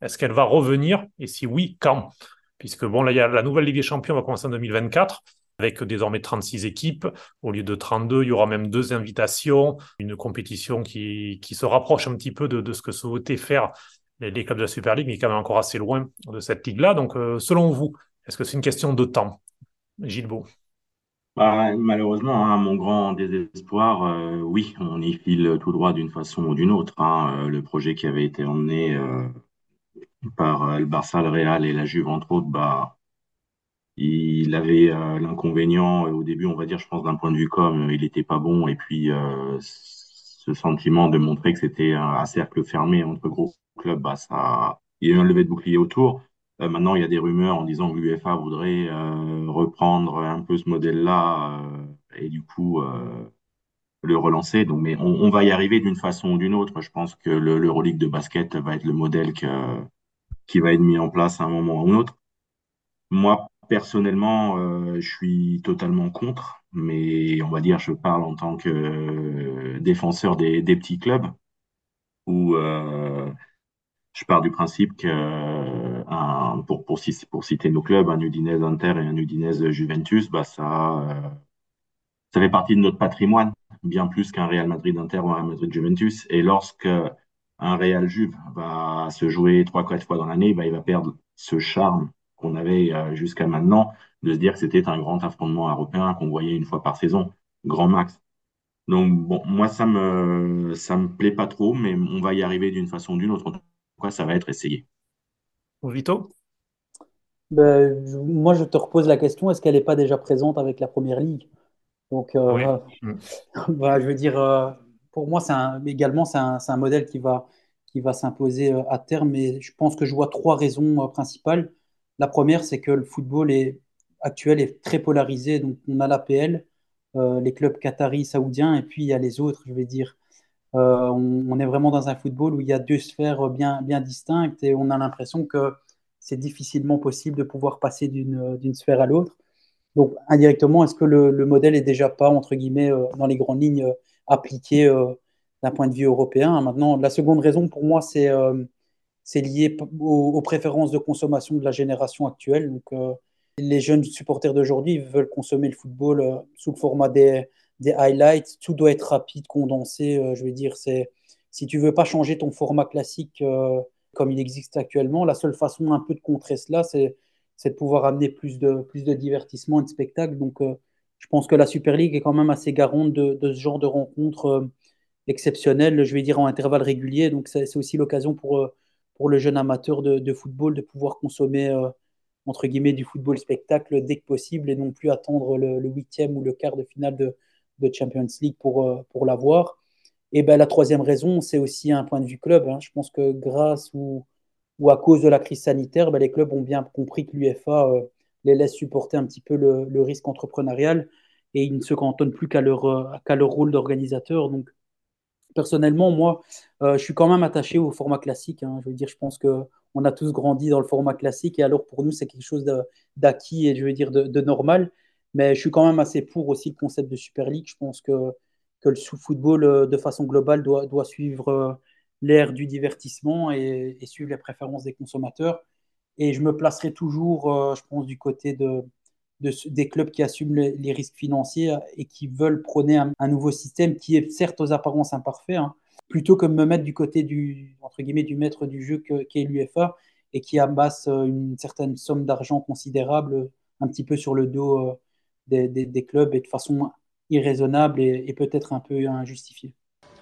est-ce qu'elle va revenir? Et si oui, quand? Puisque bon, là, il y a la nouvelle Ligue des Champions va commencer en 2024 avec désormais 36 équipes au lieu de 32. Il y aura même deux invitations, une compétition qui, qui se rapproche un petit peu de, de ce que souhaitaient faire les, clubs de la Super League, mais quand même encore assez loin de cette ligue-là. Donc, euh, selon vous, est-ce que c'est une question de temps? Gilles bah, malheureusement, hein, mon grand désespoir, euh, oui, on y file tout droit d'une façon ou d'une autre. Hein. Euh, le projet qui avait été emmené euh, par le Barça, le Real et la Juve, entre autres, bah, il avait l'inconvénient, au début, on va dire, je pense, d'un point de vue comme, il n'était pas bon. Et puis, ce sentiment de montrer que c'était un, cercle fermé entre gros clubs, bah, ça, il y a eu un levé de bouclier autour. Euh, maintenant, il y a des rumeurs en disant que l'UEFA voudrait euh, reprendre un peu ce modèle-là euh, et du coup le relancer. Donc, mais on, va y arriver d'une façon ou d'une autre. Je pense que l'Euroleague de basket va être le modèle qui va être mis en place à un moment ou un autre. Moi, personnellement, je suis totalement contre, mais on va dire, je parle en tant que défenseur des petits clubs où je pars du principe que un, pour, pour, pour, citer nos clubs, un Udinese Inter et un Udinese Juventus, bah ça, ça fait partie de notre patrimoine, bien plus qu'un Real Madrid Inter ou un Real Madrid Juventus. Et lorsque un Real Juve va se jouer trois, quatre fois dans l'année, bah, il va perdre ce charme qu'on avait jusqu'à maintenant de se dire que c'était un grand affrontement européen qu'on voyait une fois par saison, grand max. Donc bon, moi ça me ça me plaît pas trop, mais on va y arriver d'une façon ou d'une autre. Cas, ça va être essayé? Vito? Ben, Moi, je te repose la question est-ce qu'elle n'est pas déjà présente avec la première ligue? Donc, euh, <laughs> je veux dire, euh, pour moi, c'est également c'est un, un, modèle qui va qui va s'imposer euh, à terme. Mais je pense que je vois trois raisons principales. La première, c'est que le football est, actuel est très polarisé. Donc, on a l'APL, euh, les clubs qataris, saoudiens, et puis il y a les autres, je vais dire. Euh, on, est vraiment dans un football où il y a deux sphères bien, bien distinctes et on a l'impression que c'est difficilement possible de pouvoir passer d'une sphère à l'autre. Donc, indirectement, est-ce que le, modèle est déjà pas, entre guillemets, euh, dans les grandes lignes, appliqué d'un point de vue européen? Maintenant, la seconde raison pour moi, c'est lié aux, aux, préférences de consommation de la génération actuelle. Donc, les jeunes supporters d'aujourd'hui veulent consommer le football euh, sous le format des, des, highlights. Tout doit être rapide, condensé. Euh, je veux dire, c'est si tu veux pas changer ton format classique euh, comme il existe actuellement, la seule façon un peu de contrer cela, c'est de pouvoir amener plus de, plus de divertissement et de spectacle. Donc, je pense que la Super League est quand même assez garante de, ce genre de rencontres exceptionnelles, je vais dire en intervalle régulier. Donc, c'est aussi l'occasion pour, pour le jeune amateur de, de, football de pouvoir consommer entre guillemets, du football spectacle dès que possible et non plus attendre le, huitième ou le quart de finale de, de Champions League pour, euh, pour l'avoir. Et ben, la troisième raison, c'est aussi un point de vue club. Hein. Je pense que grâce ou, ou à cause de la crise sanitaire, ben, les clubs ont bien compris que l'UFA euh, les laisse supporter un petit peu le, risque entrepreneurial et ils ne se cantonnent plus qu'à leur, euh, leur rôle d'organisateur. Donc, personnellement, moi, je suis quand même attaché au format classique. Hein. Je veux dire, je pense que on a tous grandi dans le format classique et alors pour nous, c'est quelque chose d'acquis et je veux dire de, normal. Mais je suis quand même assez pour aussi le concept de Super League. Je pense que, que le sous-football, euh, de façon globale, doit, doit suivre euh, l'ère du divertissement et, suivre les préférences des consommateurs. Et je me placerai toujours, euh, je pense, du côté de, des clubs qui assument les, risques financiers et qui veulent prôner un, nouveau système qui est certes aux apparences imparfait, hein, plutôt que me mettre du côté du, entre guillemets, du maître du jeu qui est l'UFA et qui amasse une certaine somme d'argent considérable un petit peu sur le dos euh, des, des, clubs et de façon irraisonnable et, et peut-être un peu injustifiée.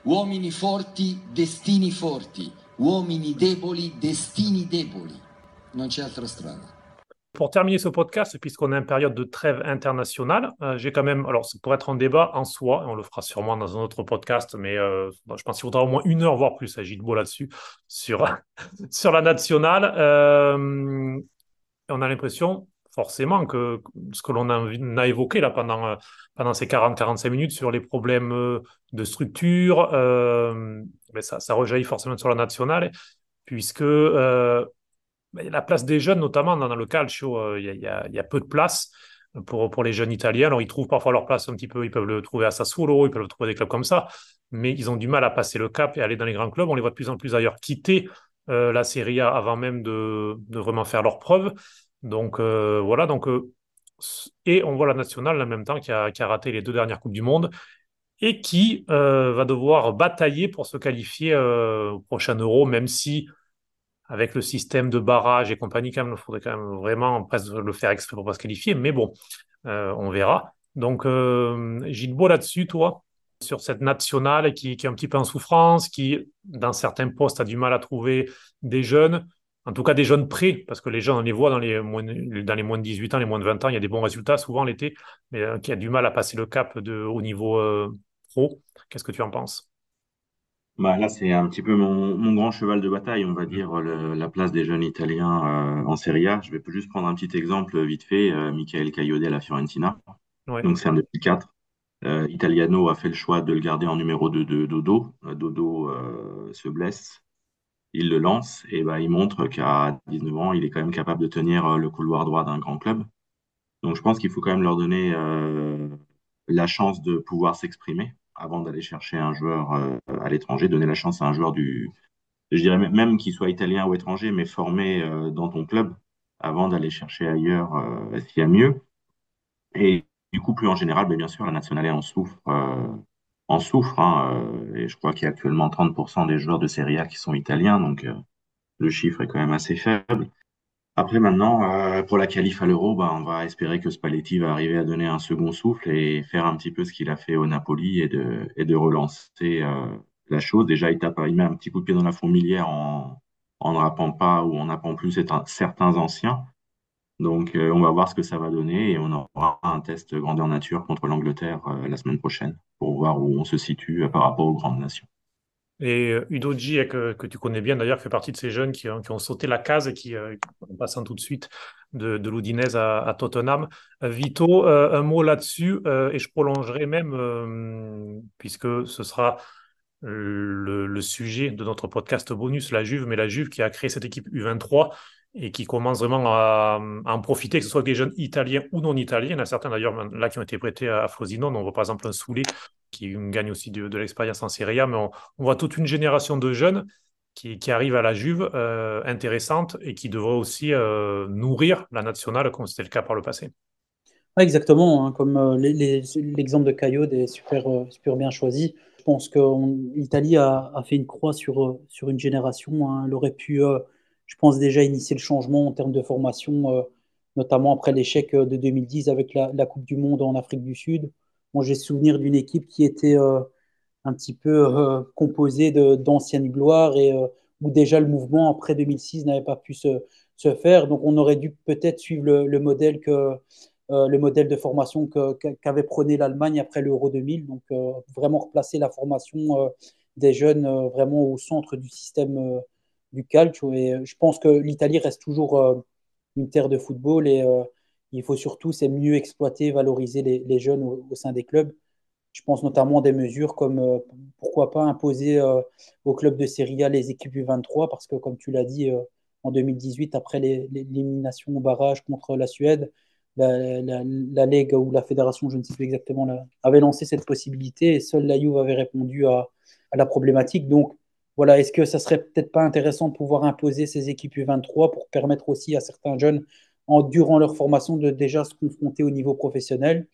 Uomini forti, destini forti. Uomini deboli, destini deboli. Non c'è altra strada. Pour terminer ce podcast, puisqu'on est en période de trêve internationale, euh, j'ai quand même, alors ça pourrait être un débat en soi, on le fera sûrement dans un autre podcast, mais euh, je pense qu'il faudra au moins une heure, voire plus, à Gilles Beau là-dessus, sur, <laughs> sur la nationale. Euh, on a l'impression, forcément, que ce que l'on a, évoqué là pendant, ces 40-45 minutes sur les problèmes de structure, mais ça, ça rejaillit forcément sur la nationale, puisque la place des jeunes, notamment dans, le calcio, euh, il y, a, peu de place pour, les jeunes italiens. Alors, ils trouvent parfois leur place un petit peu, ils peuvent le trouver à Sassuolo, ils peuvent le trouver des clubs comme ça, mais ils ont du mal à passer le cap et aller dans les grands clubs. On les voit de plus en plus d'ailleurs quitter euh, la Serie A avant même de, vraiment faire leurs preuves. Donc, euh, voilà. Donc, et on voit la nationale en même temps qui a, raté les deux dernières Coupes du Monde et qui va devoir batailler pour se qualifier au prochain Euro, même si avec le système de barrage et compagnie, quand même, il faudrait quand même vraiment presque le faire exprès pour pas se qualifier, mais bon, euh, on verra. Donc, euh, Gilles Beau là-dessus, toi, sur cette nationale qui, qui, est un petit peu en souffrance, qui, dans certains postes, a du mal à trouver des jeunes, en tout cas des jeunes prêts, parce que les gens, on les voit dans les, moins, dans les moins de 18 ans, les moins de 20 ans, il y a des bons résultats souvent l'été, mais euh, qui a du mal à passer le cap de, au niveau euh, pro. Qu'est-ce que tu en penses? Bah, là, c'est un petit peu mon, mon, grand cheval de bataille, on va dire, la place des jeunes Italiens euh, en Serie A. Je vais juste prendre un petit exemple vite fait. Michael Caillode à la Fiorentina. Donc, c'est un 2004. Euh, Italiano a fait le choix de le garder en numéro 2 de Dodo. Dodo se blesse. Il le lance et bah, il montre qu'à 19 ans, il est quand même capable de tenir le couloir droit d'un grand club. Donc, je pense qu'il faut quand même leur donner la chance de pouvoir s'exprimer avant d'aller chercher un joueur euh, à l'étranger, donner la chance à un joueur du, je dirais même qu'il soit italien ou étranger, mais formé dans ton club avant d'aller chercher ailleurs s'il y a mieux. Et du coup, plus en général, bien sûr, la nationale en souffre. En souffre hein, et je crois qu'il y a actuellement 30% des joueurs de Serie A qui sont italiens, donc le chiffre est quand même assez faible. Après, maintenant, euh, pour la qualif à l'Euro, bah, on va espérer que Spalletti va arriver à donner un second souffle et faire un petit peu ce qu'il a fait au Napoli et de, relancer euh, la chose. Déjà, il, tape, il met un petit coup de pied dans la fourmilière en, en ne rappant pas ou en n'appant plus certains anciens. Donc, euh, on va voir ce que ça va donner et on aura un test grandeur nature contre l'Angleterre la semaine prochaine pour voir où on se situe par rapport aux grandes nations. Et euh, Udoji, que, que tu connais bien d'ailleurs, fait partie de ces jeunes qui, qui ont sauté la case et qui, euh, en passant tout de suite de, de l'Oudinez à, Tottenham. Euh, Vito, un mot là-dessus, et je prolongerai même, puisque ce sera le, le, sujet de notre podcast bonus, la Juve, mais la Juve qui a créé cette équipe U23 et qui commence vraiment à, en profiter, que ce soit des jeunes italiens ou non italiens. Il y en a certains d'ailleurs là qui ont été prêtés à Frosinone. On voit par exemple un Soulé qui gagne aussi de, l'expérience en Serie A, mais on, voit toute une génération de jeunes qui, qui arrivent à la Juve euh, intéressante et qui devraient aussi euh, nourrir la nationale comme c'était le cas par le passé. exactement, hein, comme euh, l'exemple de Caillot est super, bien choisi. Je pense que l'Italie a, a, fait une croix sur, sur une génération. Hein. Elle aurait pu je pense déjà initier le changement en termes de formation, euh, notamment après l'échec euh, de 2010 avec la, Coupe du Monde en Afrique du Sud. J'ai souvenir d'une équipe qui était euh, un petit peu composée d'anciennes gloires et où déjà le mouvement après 2006 n'avait pas pu se, se, faire. Donc, on aurait dû peut-être suivre le, modèle que le modèle de formation qu'avait prôné l'Allemagne après l'Euro 2000. Donc, vraiment replacer la formation des jeunes vraiment au centre du système du calcio. Et euh, je pense que l'Italie reste toujours euh, une terre de football et euh, il faut surtout c'est mieux exploiter, valoriser les, jeunes au, sein des clubs. Je pense notamment à des mesures comme pourquoi pas imposer au club de Serie A les équipes du 23 parce que comme tu l'as dit en 2018 après l'élimination au barrage contre la Suède, la, la, Ligue ou la fédération, je ne sais plus exactement, avait lancé cette possibilité et seul la Juve avait répondu à, à la problématique. Donc voilà, est-ce que ça serait peut-être pas intéressant de pouvoir imposer ces équipes U23 pour permettre aussi à certains jeunes, en, durant leur formation, de déjà se confronter au niveau professionnel?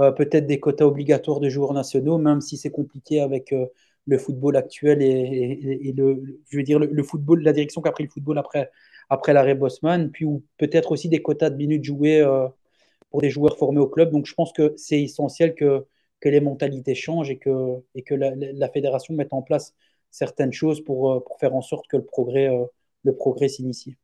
Euh, Peut-être des quotas obligatoires de joueurs nationaux, même si c'est compliqué avec euh, le football actuel et, le, football, la direction qu'a pris le football après, l'arrêt Bosman, puis peut-être aussi des quotas de minutes jouées euh, pour des joueurs formés au club. Donc je pense que c'est essentiel que, que les mentalités changent et que, et la fédération mette en place certaines choses pour, euh, pour faire en sorte que le progrès, euh, s'initie.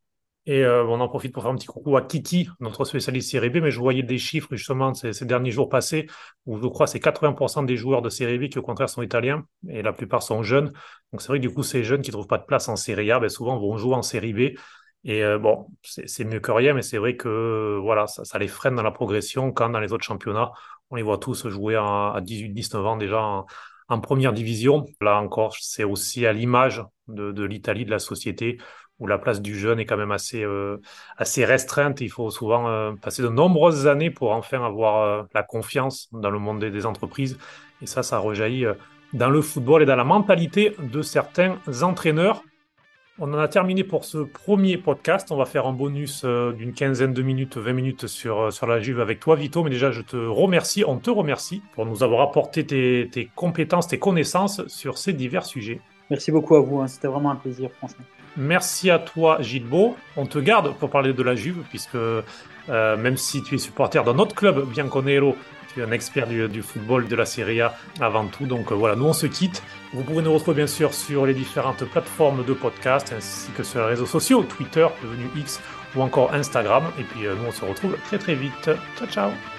Et euh, on en profite pour faire un petit coucou à Kiki, notre spécialiste Série B, mais je voyais des chiffres justement ces, ces derniers jours passés, où je crois c'est 80% des joueurs de Série B qui au contraire sont italiens, et la plupart sont jeunes. Donc c'est vrai que du coup ces jeunes qui ne trouvent pas de place en Série A, ben, souvent vont jouer en Série B. Et bon, c'est mieux que rien, mais c'est vrai que voilà, ça, les freine dans la progression, quand dans les autres championnats, on les voit tous jouer à 18-19 ans déjà en première division. Là encore, c'est aussi à l'image de, de l'Italie, de la société, où la place du jeune est quand même assez, euh, assez restreinte. Il faut souvent euh, passer de nombreuses années pour enfin avoir euh, la confiance dans le monde des, entreprises. Et ça, ça rejaillit dans le football et dans la mentalité de certains entraîneurs. On en a terminé pour ce premier podcast. On va faire un bonus euh, d'une quinzaine de minutes, 20 minutes sur, euh, sur la Juve avec toi, Vito. Mais déjà, je te remercie, on te remercie pour nous avoir apporté tes, tes compétences, tes connaissances sur ces divers sujets. Merci beaucoup à vous, hein. c'était vraiment un plaisir, franchement. Merci à toi, Gilles On te garde pour parler de la Juve, puisque euh, même si tu es supporter d'un autre club, Bianconero, tu es un expert du, football de la Serie A avant tout. Donc euh, voilà, nous on se quitte. Vous pouvez nous retrouver bien sûr sur les différentes plateformes de podcast ainsi que sur les réseaux sociaux, Twitter, devenu X ou encore Instagram. Et puis euh, nous on se retrouve très très vite. Ciao ciao